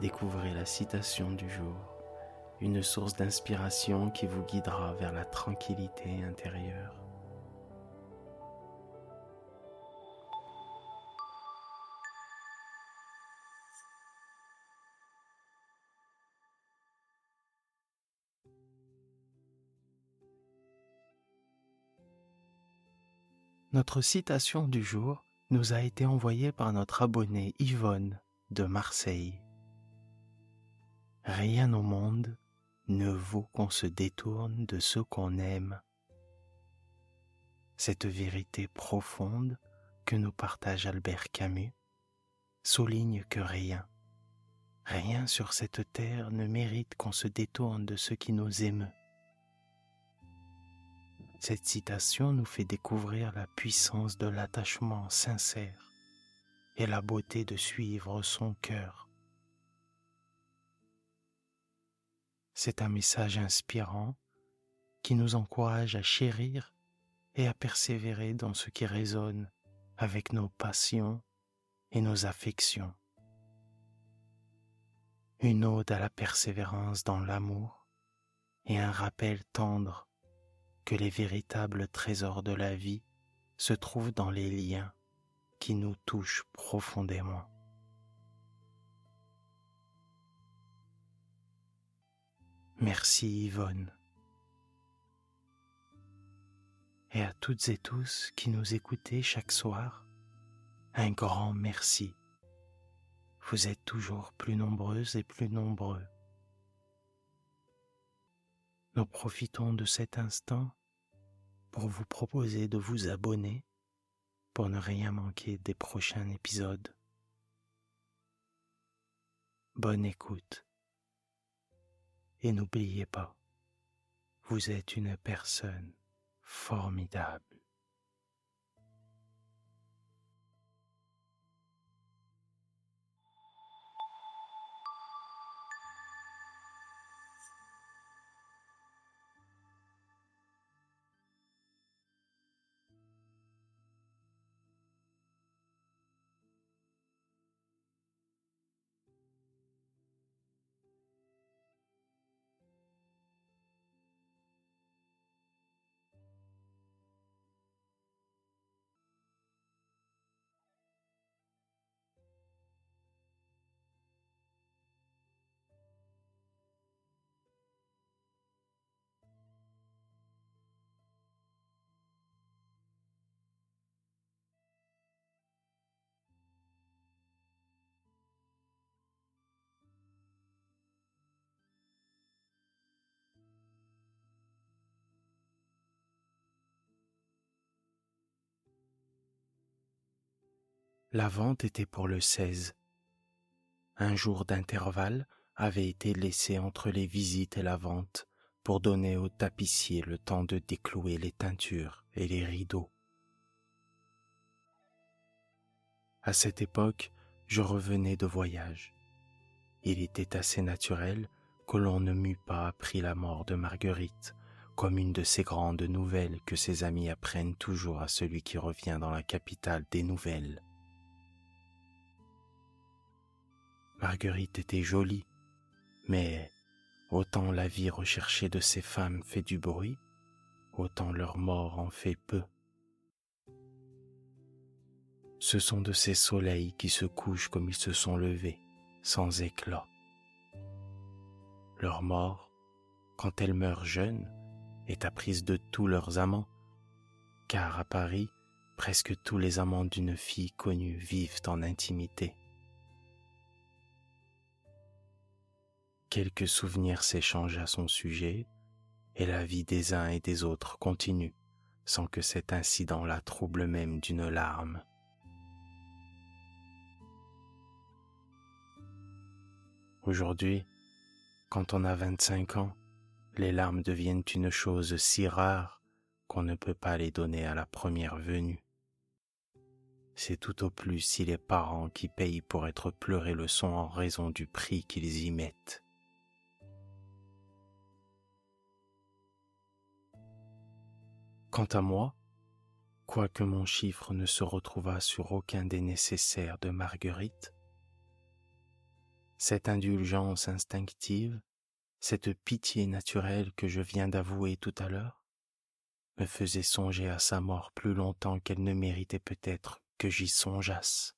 découvrez la citation du jour, une source d'inspiration qui vous guidera vers la tranquillité intérieure. Notre citation du jour nous a été envoyée par notre abonné Yvonne de Marseille. Rien au monde ne vaut qu'on se détourne de ce qu'on aime. Cette vérité profonde que nous partage Albert Camus souligne que rien, rien sur cette terre ne mérite qu'on se détourne de ce qui nous émeut. Cette citation nous fait découvrir la puissance de l'attachement sincère et la beauté de suivre son cœur. C'est un message inspirant qui nous encourage à chérir et à persévérer dans ce qui résonne avec nos passions et nos affections. Une ode à la persévérance dans l'amour et un rappel tendre que les véritables trésors de la vie se trouvent dans les liens qui nous touchent profondément. Merci Yvonne. Et à toutes et tous qui nous écoutez chaque soir, un grand merci. Vous êtes toujours plus nombreuses et plus nombreux. Nous profitons de cet instant pour vous proposer de vous abonner pour ne rien manquer des prochains épisodes. Bonne écoute. Et n'oubliez pas, vous êtes une personne formidable. La vente était pour le 16. Un jour d'intervalle avait été laissé entre les visites et la vente pour donner au tapissier le temps de déclouer les teintures et les rideaux. À cette époque, je revenais de voyage. Il était assez naturel que l'on ne m'eût pas appris la mort de Marguerite comme une de ces grandes nouvelles que ses amis apprennent toujours à celui qui revient dans la capitale des nouvelles. Marguerite était jolie, mais autant la vie recherchée de ces femmes fait du bruit, autant leur mort en fait peu. Ce sont de ces soleils qui se couchent comme ils se sont levés, sans éclat. Leur mort, quand elles meurent jeunes, est apprise de tous leurs amants, car à Paris, presque tous les amants d'une fille connue vivent en intimité. Quelques souvenirs s'échangent à son sujet, et la vie des uns et des autres continue, sans que cet incident la trouble même d'une larme. Aujourd'hui, Quand on a 25 ans, les larmes deviennent une chose si rare qu'on ne peut pas les donner à la première venue. C'est tout au plus si les parents qui payent pour être pleurés le sont en raison du prix qu'ils y mettent. Quant à moi, quoique mon chiffre ne se retrouvât sur aucun des nécessaires de Marguerite, cette indulgence instinctive, cette pitié naturelle que je viens d'avouer tout à l'heure, me faisait songer à sa mort plus longtemps qu'elle ne méritait peut-être que j'y songeasse.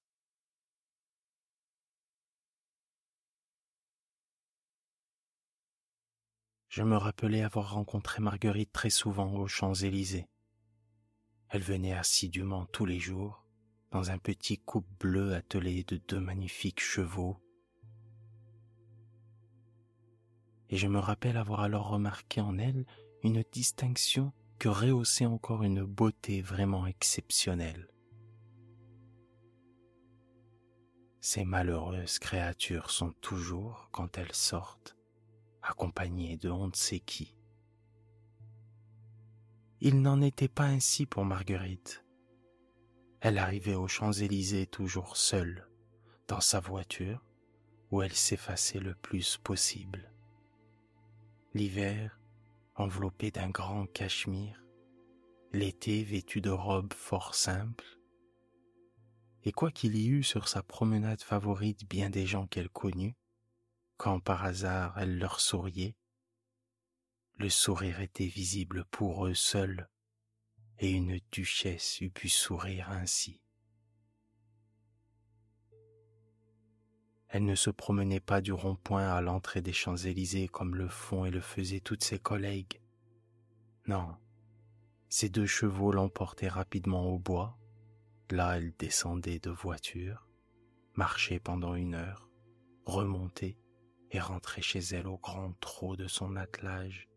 Je me rappelais avoir rencontré Marguerite très souvent aux Champs-Élysées. Elle venait assidûment tous les jours dans un petit coupe bleu attelé de deux magnifiques chevaux. Et je me rappelle avoir alors remarqué en elle une distinction que rehaussait encore une beauté vraiment exceptionnelle. Ces malheureuses créatures sont toujours, quand elles sortent, accompagnées de on ne sait qui. Il n'en était pas ainsi pour Marguerite. Elle arrivait aux Champs-Élysées toujours seule, dans sa voiture, où elle s'effaçait le plus possible. L'hiver, enveloppée d'un grand cachemire, l'été vêtue de robes fort simples, et quoi qu'il y eût sur sa promenade favorite bien des gens qu'elle connut, quand par hasard elle leur souriait, le sourire était visible pour eux seuls, et une duchesse eût pu sourire ainsi. Elle ne se promenait pas du rond-point à l'entrée des Champs-Élysées comme le font et le faisaient toutes ses collègues. Non, ses deux chevaux l'emportaient rapidement au bois. Là, elle descendait de voiture, marchait pendant une heure, remontait et rentrait chez elle au grand trot de son attelage.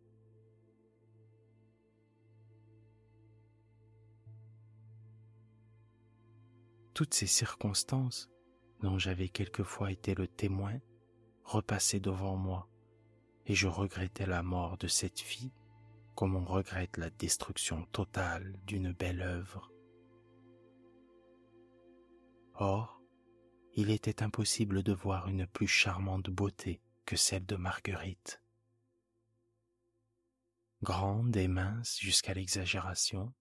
Toutes ces circonstances dont j'avais quelquefois été le témoin, repassait devant moi, et je regrettais la mort de cette fille comme on regrette la destruction totale d'une belle œuvre. Or, il était impossible de voir une plus charmante beauté que celle de Marguerite. Grande et mince jusqu'à l'exagération,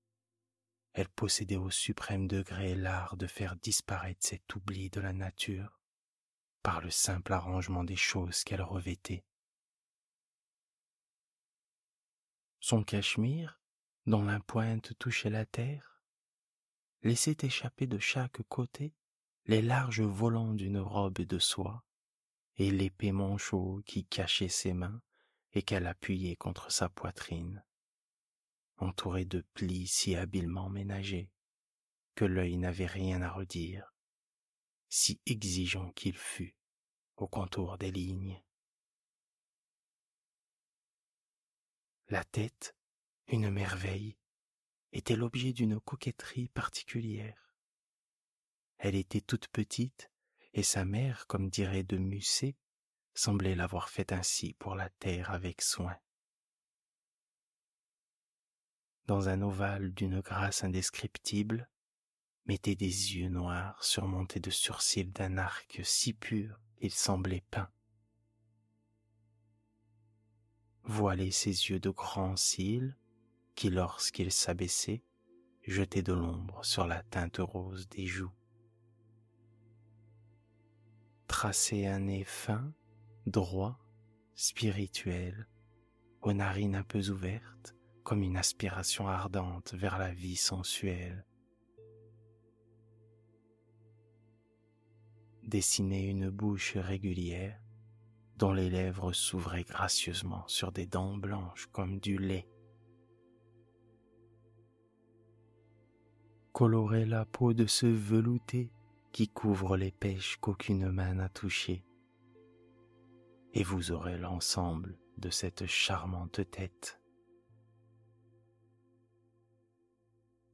elle possédait au suprême degré l'art de faire disparaître cet oubli de la nature par le simple arrangement des choses qu'elle revêtait. Son cachemire, dont la pointe touchait la terre, laissait échapper de chaque côté les larges volants d'une robe de soie et l'épais manchot qui cachait ses mains et qu'elle appuyait contre sa poitrine entouré de plis si habilement ménagés que l'œil n'avait rien à redire, si exigeant qu'il fût au contour des lignes. La tête, une merveille, était l'objet d'une coquetterie particulière. Elle était toute petite, et sa mère, comme dirait de Musset, semblait l'avoir faite ainsi pour la terre avec soin dans un ovale d'une grâce indescriptible, mettait des yeux noirs surmontés de sourcils d'un arc si pur qu'il semblait peint. Voilait ses yeux de grands cils qui, lorsqu'ils s'abaissaient, jetaient de l'ombre sur la teinte rose des joues. Traçait un nez fin, droit, spirituel, aux narines un peu ouvertes, comme une aspiration ardente vers la vie sensuelle. Dessiner une bouche régulière dont les lèvres s'ouvraient gracieusement sur des dents blanches comme du lait. Colorer la peau de ce velouté qui couvre les pêches qu'aucune main n'a touchées. Et vous aurez l'ensemble de cette charmante tête.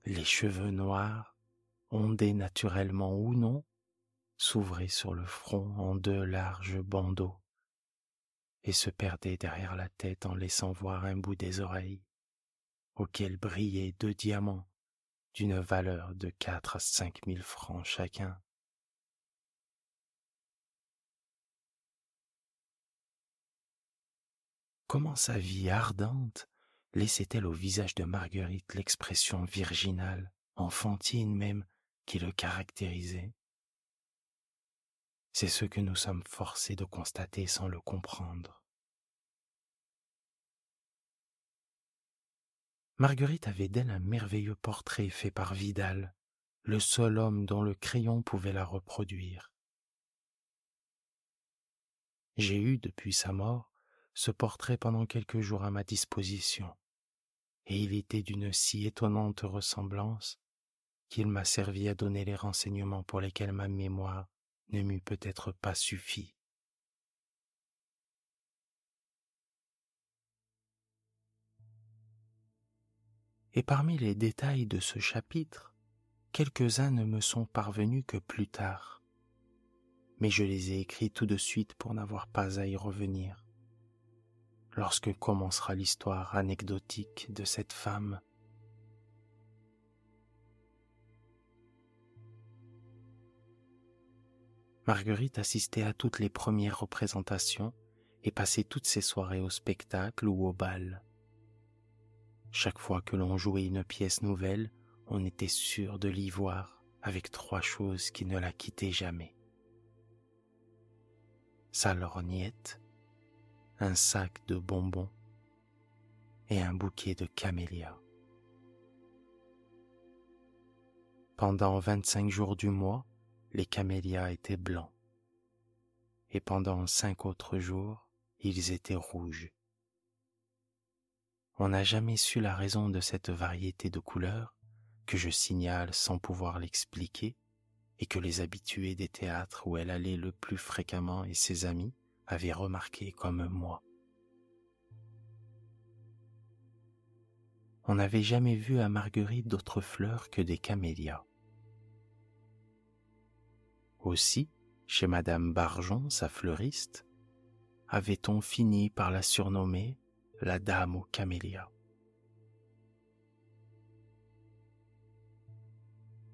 les cheveux noirs, ondés naturellement ou non, s'ouvraient sur le front en deux larges bandeaux, et se perdait derrière la tête en laissant voir un bout des oreilles, auquel brillaient deux diamants d'une valeur de quatre à cinq mille francs chacun. Comment sa vie ardente laissait-elle au visage de Marguerite l'expression virginale, enfantine même, qui le caractérisait? C'est ce que nous sommes forcés de constater sans le comprendre. Marguerite avait d'elle un merveilleux portrait fait par Vidal, le seul homme dont le crayon pouvait la reproduire. J'ai eu, depuis sa mort, ce portrait pendant quelques jours à ma disposition, et il était d'une si étonnante ressemblance qu'il m'a servi à donner les renseignements pour lesquels ma mémoire ne m'eût peut-être pas suffi. Et parmi les détails de ce chapitre, quelques-uns ne me sont parvenus que plus tard, mais je les ai écrits tout de suite pour n'avoir pas à y revenir lorsque commencera l'histoire anecdotique de cette femme. Marguerite assistait à toutes les premières représentations et passait toutes ses soirées au spectacle ou au bal. Chaque fois que l'on jouait une pièce nouvelle, on était sûr de l'y voir avec trois choses qui ne la quittaient jamais. Sa lorgnette, un sac de bonbons et un bouquet de camélias. Pendant vingt-cinq jours du mois, les camélias étaient blancs, et pendant cinq autres jours, ils étaient rouges. On n'a jamais su la raison de cette variété de couleurs, que je signale sans pouvoir l'expliquer, et que les habitués des théâtres où elle allait le plus fréquemment et ses amis avait remarqué comme moi. On n'avait jamais vu à Marguerite d'autres fleurs que des camélias. Aussi, chez Madame Barjon, sa fleuriste, avait-on fini par la surnommer la Dame aux camélias.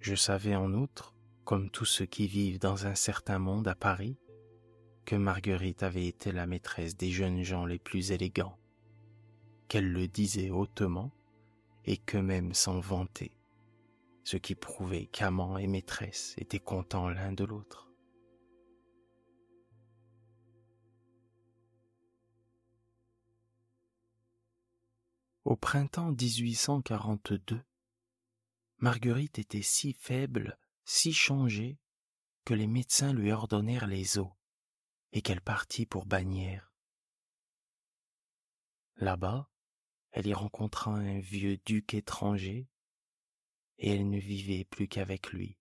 Je savais en outre, comme tous ceux qui vivent dans un certain monde à Paris, que Marguerite avait été la maîtresse des jeunes gens les plus élégants, qu'elle le disait hautement et que même sans vanter, ce qui prouvait qu'amant et maîtresse étaient contents l'un de l'autre. Au printemps 1842, Marguerite était si faible, si changée, que les médecins lui ordonnèrent les eaux et qu'elle partit pour Bagnères. Là-bas, elle y rencontra un vieux duc étranger, et elle ne vivait plus qu'avec lui.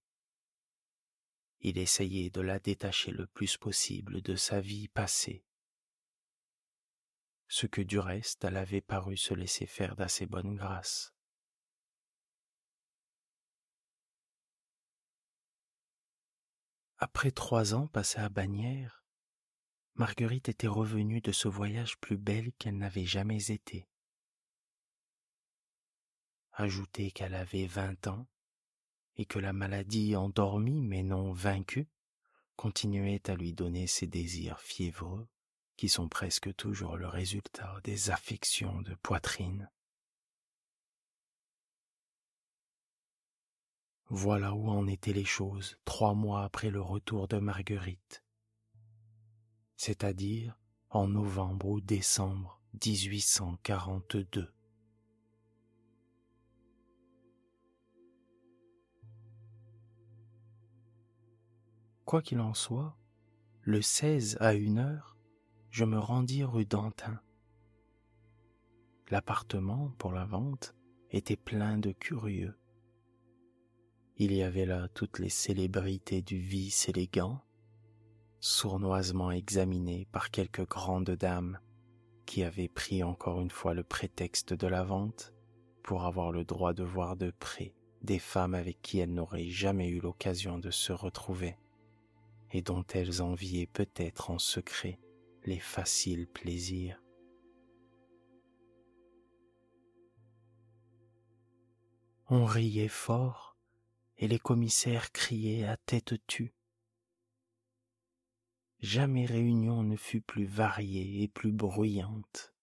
Il essayait de la détacher le plus possible de sa vie passée, ce que du reste elle avait paru se laisser faire d'assez bonne grâce. Après trois ans passés à Bagnères, Marguerite était revenue de ce voyage plus belle qu'elle n'avait jamais été. Ajoutez qu'elle avait vingt ans et que la maladie endormie mais non vaincue continuait à lui donner ses désirs fiévreux qui sont presque toujours le résultat des affections de poitrine. Voilà où en étaient les choses trois mois après le retour de Marguerite c'est-à-dire en novembre ou décembre 1842. Quoi qu'il en soit, le 16 à une heure, je me rendis rue d'Antin. L'appartement pour la vente était plein de curieux. Il y avait là toutes les célébrités du vice élégant, sournoisement examiné par quelques grandes dames qui avaient pris encore une fois le prétexte de la vente pour avoir le droit de voir de près des femmes avec qui elles n'auraient jamais eu l'occasion de se retrouver et dont elles enviaient peut-être en secret les faciles plaisirs. On riait fort et les commissaires criaient à tête tue. Jamais réunion ne fut plus variée et plus bruyante.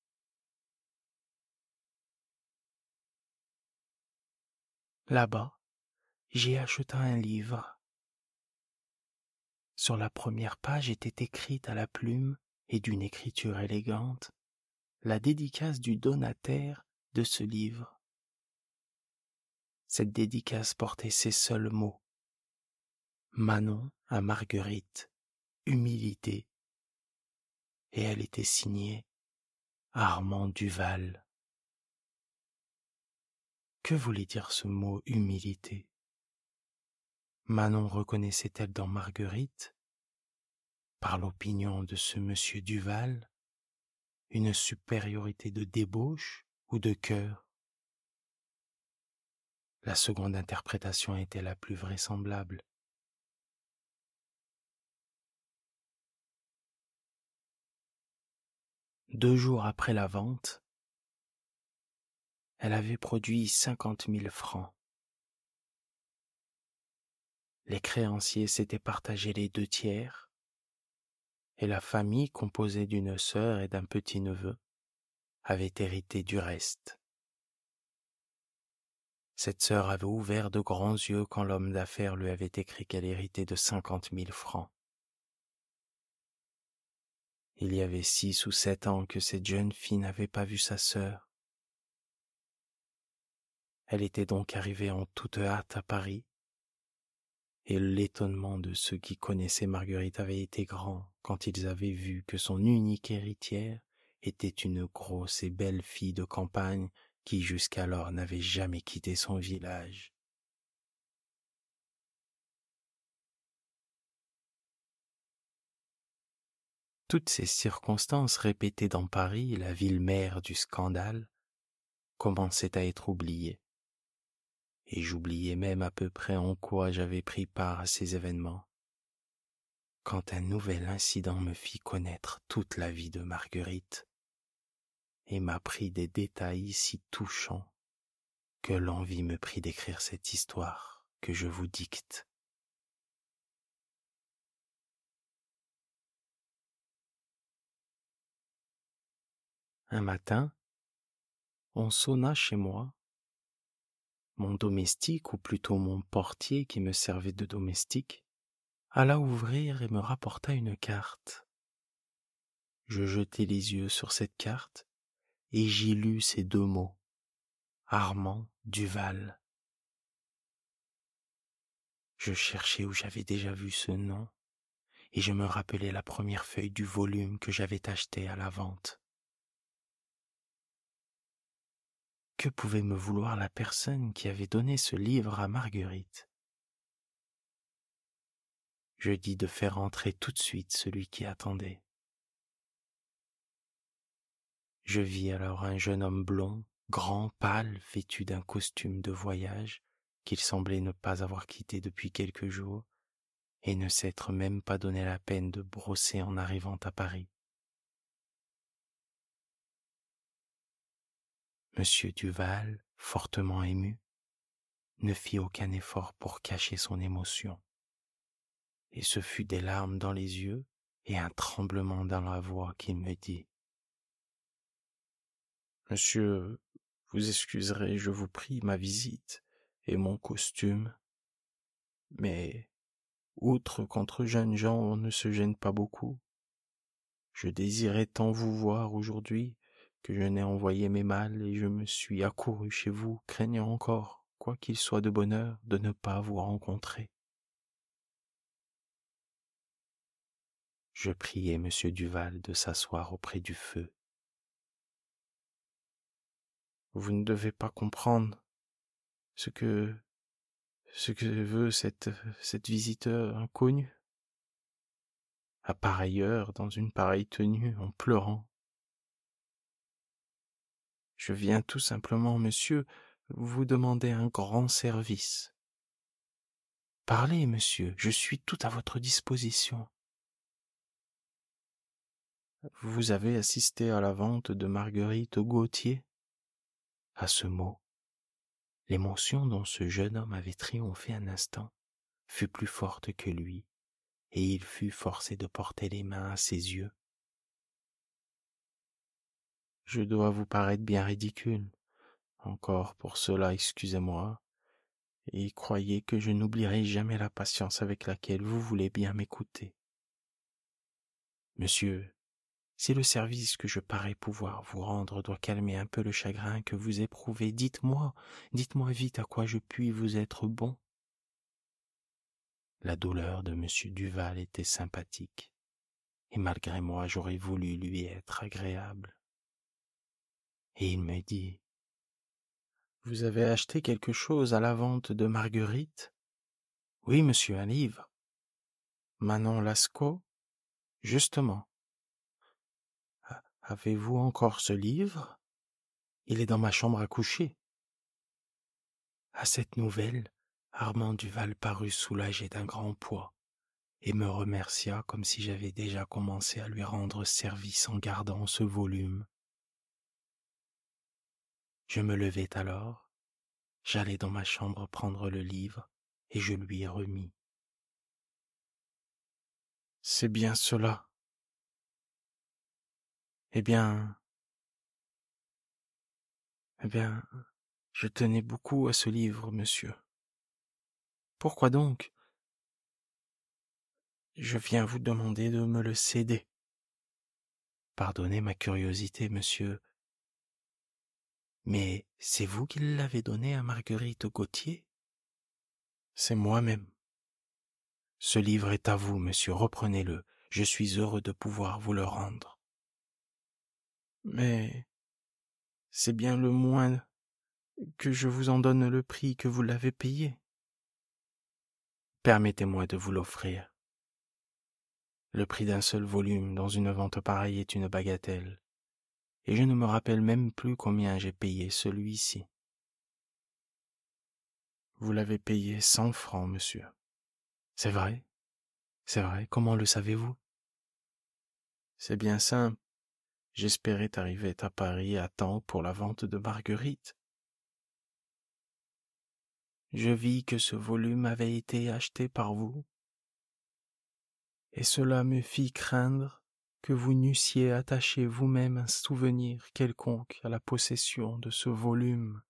Là-bas, j'ai acheté un livre. Sur la première page était écrite à la plume et d'une écriture élégante la dédicace du donataire de ce livre. Cette dédicace portait ces seuls mots. Manon à Marguerite, humilité, et elle était signée Armand Duval. Que voulait dire ce mot humilité? Manon reconnaissait-elle dans Marguerite, par l'opinion de ce monsieur Duval, une supériorité de débauche ou de cœur? La seconde interprétation était la plus vraisemblable. Deux jours après la vente, elle avait produit cinquante mille francs. Les créanciers s'étaient partagés les deux tiers, et la famille composée d'une sœur et d'un petit-neveu avait hérité du reste. Cette sœur avait ouvert de grands yeux quand l'homme d'affaires lui avait écrit qu'elle héritait de cinquante mille francs. Il y avait six ou sept ans que cette jeune fille n'avait pas vu sa sœur. Elle était donc arrivée en toute hâte à Paris, et l'étonnement de ceux qui connaissaient Marguerite avait été grand quand ils avaient vu que son unique héritière était une grosse et belle fille de campagne qui jusqu'alors n'avait jamais quitté son village. Toutes ces circonstances répétées dans Paris, la ville mère du scandale, commençaient à être oubliées et j'oubliais même à peu près en quoi j'avais pris part à ces événements, quand un nouvel incident me fit connaître toute la vie de Marguerite et m'apprit des détails si touchants que l'envie me prit d'écrire cette histoire que je vous dicte. Un matin, on sonna chez moi mon domestique, ou plutôt mon portier qui me servait de domestique, alla ouvrir et me rapporta une carte. Je jetai les yeux sur cette carte et j'y lus ces deux mots. Armand Duval. Je cherchais où j'avais déjà vu ce nom et je me rappelais la première feuille du volume que j'avais acheté à la vente. Que pouvait me vouloir la personne qui avait donné ce livre à Marguerite Je dis de faire entrer tout de suite celui qui attendait. Je vis alors un jeune homme blond, grand, pâle, vêtu d'un costume de voyage qu'il semblait ne pas avoir quitté depuis quelques jours et ne s'être même pas donné la peine de brosser en arrivant à Paris. Monsieur Duval, fortement ému, ne fit aucun effort pour cacher son émotion. Et ce fut des larmes dans les yeux et un tremblement dans la voix qu'il me dit. Monsieur, vous excuserez, je vous prie, ma visite et mon costume. Mais, outre qu'entre jeunes gens on ne se gêne pas beaucoup, je désirais tant vous voir aujourd'hui que je n'ai envoyé mes malles et je me suis accouru chez vous, craignant encore, quoi qu'il soit de bonheur, de ne pas vous rencontrer. Je priai M. Duval de s'asseoir auprès du feu. Vous ne devez pas comprendre ce que ce que veut cette cette visiteur inconnue. À pareille heure, dans une pareille tenue, en pleurant, je viens tout simplement, monsieur, vous demander un grand service. Parlez, monsieur, je suis tout à votre disposition. Vous avez assisté à la vente de Marguerite Gauthier? À ce mot, l'émotion dont ce jeune homme avait triomphé un instant fut plus forte que lui, et il fut forcé de porter les mains à ses yeux. Je dois vous paraître bien ridicule. Encore pour cela, excusez-moi, et croyez que je n'oublierai jamais la patience avec laquelle vous voulez bien m'écouter. Monsieur, si le service que je parais pouvoir vous rendre doit calmer un peu le chagrin que vous éprouvez, dites-moi, dites-moi vite à quoi je puis vous être bon. La douleur de monsieur Duval était sympathique, et malgré moi j'aurais voulu lui être agréable. Et il me dit, Vous avez acheté quelque chose à la vente de Marguerite? Oui, monsieur, un livre. Manon Lascaux? Justement. Avez-vous encore ce livre? Il est dans ma chambre à coucher. À cette nouvelle, Armand Duval parut soulagé d'un grand poids et me remercia comme si j'avais déjà commencé à lui rendre service en gardant ce volume. Je me levai alors, j'allai dans ma chambre prendre le livre et je lui remis. C'est bien cela, eh bien, eh bien, je tenais beaucoup à ce livre, monsieur. Pourquoi donc? Je viens vous demander de me le céder. Pardonnez ma curiosité, monsieur. Mais c'est vous qui l'avez donné à Marguerite Gauthier? C'est moi-même. Ce livre est à vous, monsieur, reprenez-le. Je suis heureux de pouvoir vous le rendre. Mais c'est bien le moins que je vous en donne le prix que vous l'avez payé. Permettez-moi de vous l'offrir. Le prix d'un seul volume dans une vente pareille est une bagatelle, et je ne me rappelle même plus combien j'ai payé celui-ci. Vous l'avez payé cent francs, monsieur. C'est vrai? C'est vrai, comment le savez-vous? C'est bien simple. J'espérais arriver à Paris à temps pour la vente de Marguerite. Je vis que ce volume avait été acheté par vous, et cela me fit craindre que vous n'eussiez attaché vous-même un souvenir quelconque à la possession de ce volume.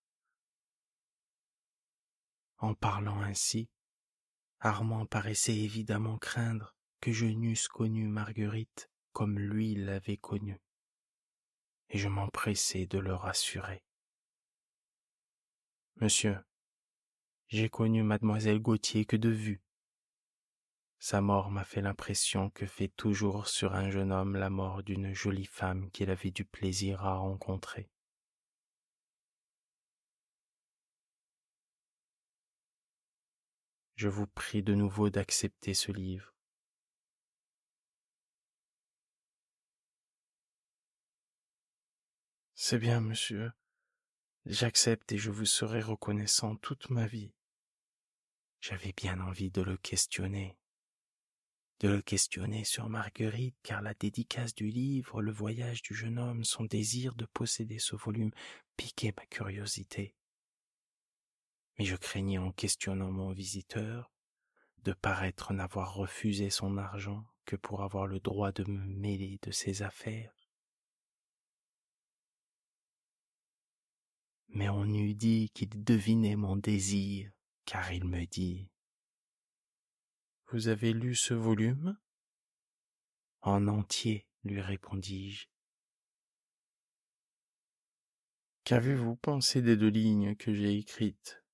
En parlant ainsi, Armand paraissait évidemment craindre que je n'eusse connu Marguerite comme lui l'avait connue et je m'empressai de le rassurer. Monsieur, j'ai connu mademoiselle Gauthier que de vue. Sa mort m'a fait l'impression que fait toujours sur un jeune homme la mort d'une jolie femme qu'il avait du plaisir à rencontrer. Je vous prie de nouveau d'accepter ce livre. C'est bien, monsieur. J'accepte et je vous serai reconnaissant toute ma vie. J'avais bien envie de le questionner. De le questionner sur Marguerite, car la dédicace du livre, le voyage du jeune homme, son désir de posséder ce volume piquait ma curiosité. Mais je craignais en questionnant mon visiteur de paraître n'avoir refusé son argent que pour avoir le droit de me mêler de ses affaires. mais on eût dit qu'il devinait mon désir, car il me dit Vous avez lu ce volume? En entier, lui répondis-je. Qu'avez-vous pensé des deux lignes que j'ai écrites?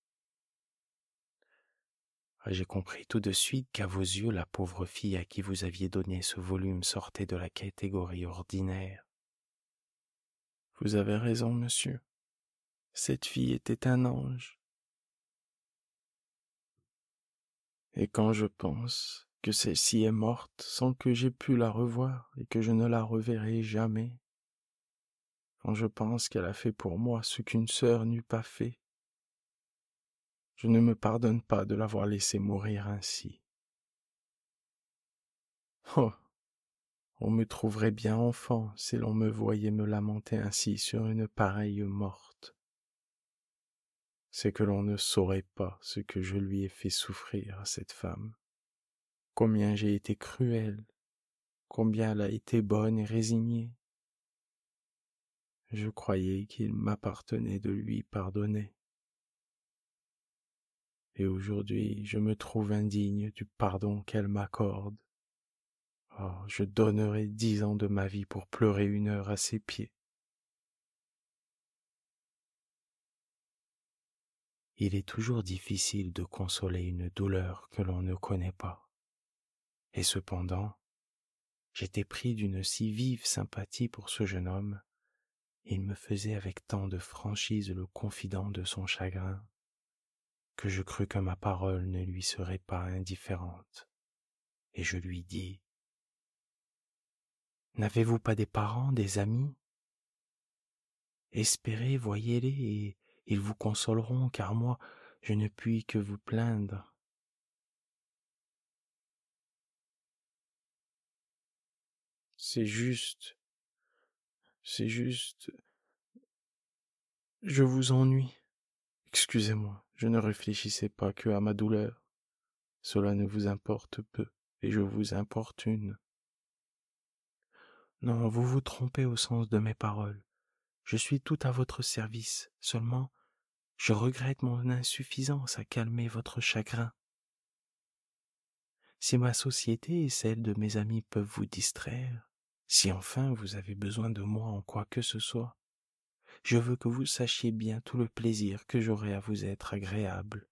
J'ai compris tout de suite qu'à vos yeux la pauvre fille à qui vous aviez donné ce volume sortait de la catégorie ordinaire. Vous avez raison, monsieur. Cette fille était un ange. Et quand je pense que celle-ci est morte sans que j'aie pu la revoir et que je ne la reverrai jamais, quand je pense qu'elle a fait pour moi ce qu'une sœur n'eût pas fait, je ne me pardonne pas de l'avoir laissée mourir ainsi. Oh. On me trouverait bien enfant si l'on me voyait me lamenter ainsi sur une pareille morte. C'est que l'on ne saurait pas ce que je lui ai fait souffrir à cette femme, combien j'ai été cruel, combien elle a été bonne et résignée. Je croyais qu'il m'appartenait de lui pardonner. Et aujourd'hui je me trouve indigne du pardon qu'elle m'accorde. Oh, je donnerais dix ans de ma vie pour pleurer une heure à ses pieds. Il est toujours difficile de consoler une douleur que l'on ne connaît pas. Et cependant, j'étais pris d'une si vive sympathie pour ce jeune homme, il me faisait avec tant de franchise le confident de son chagrin, que je crus que ma parole ne lui serait pas indifférente. Et je lui dis, N'avez-vous pas des parents, des amis? Espérez, voyez-les, et ils vous consoleront, car moi, je ne puis que vous plaindre. C'est juste, c'est juste, je vous ennuie. Excusez-moi, je ne réfléchissais pas que à ma douleur. Cela ne vous importe peu, et je vous importune. Non, vous vous trompez au sens de mes paroles. Je suis tout à votre service, seulement je regrette mon insuffisance à calmer votre chagrin. Si ma société et celle de mes amis peuvent vous distraire, si enfin vous avez besoin de moi en quoi que ce soit, je veux que vous sachiez bien tout le plaisir que j'aurai à vous être agréable.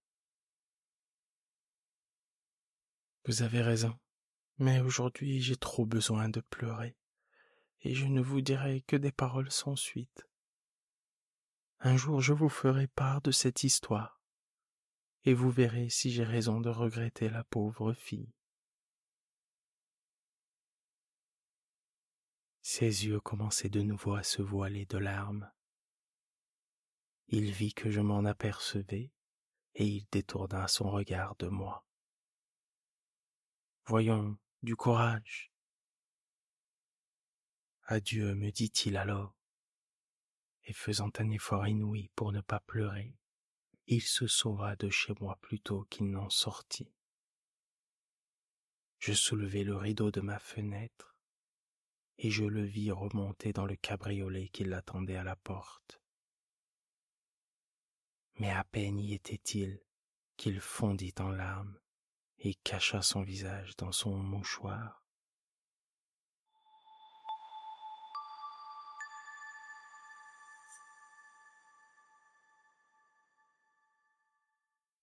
Vous avez raison, mais aujourd'hui j'ai trop besoin de pleurer et je ne vous dirai que des paroles sans suite. Un jour je vous ferai part de cette histoire, et vous verrez si j'ai raison de regretter la pauvre fille. Ses yeux commençaient de nouveau à se voiler de larmes. Il vit que je m'en apercevais, et il détourna son regard de moi. Voyons, du courage, Adieu, me dit-il alors. Et faisant un effort inouï pour ne pas pleurer, il se sauva de chez moi plutôt qu'il n'en sortit. Je soulevai le rideau de ma fenêtre et je le vis remonter dans le cabriolet qui l'attendait à la porte. Mais à peine y était-il qu'il fondit en larmes et cacha son visage dans son mouchoir.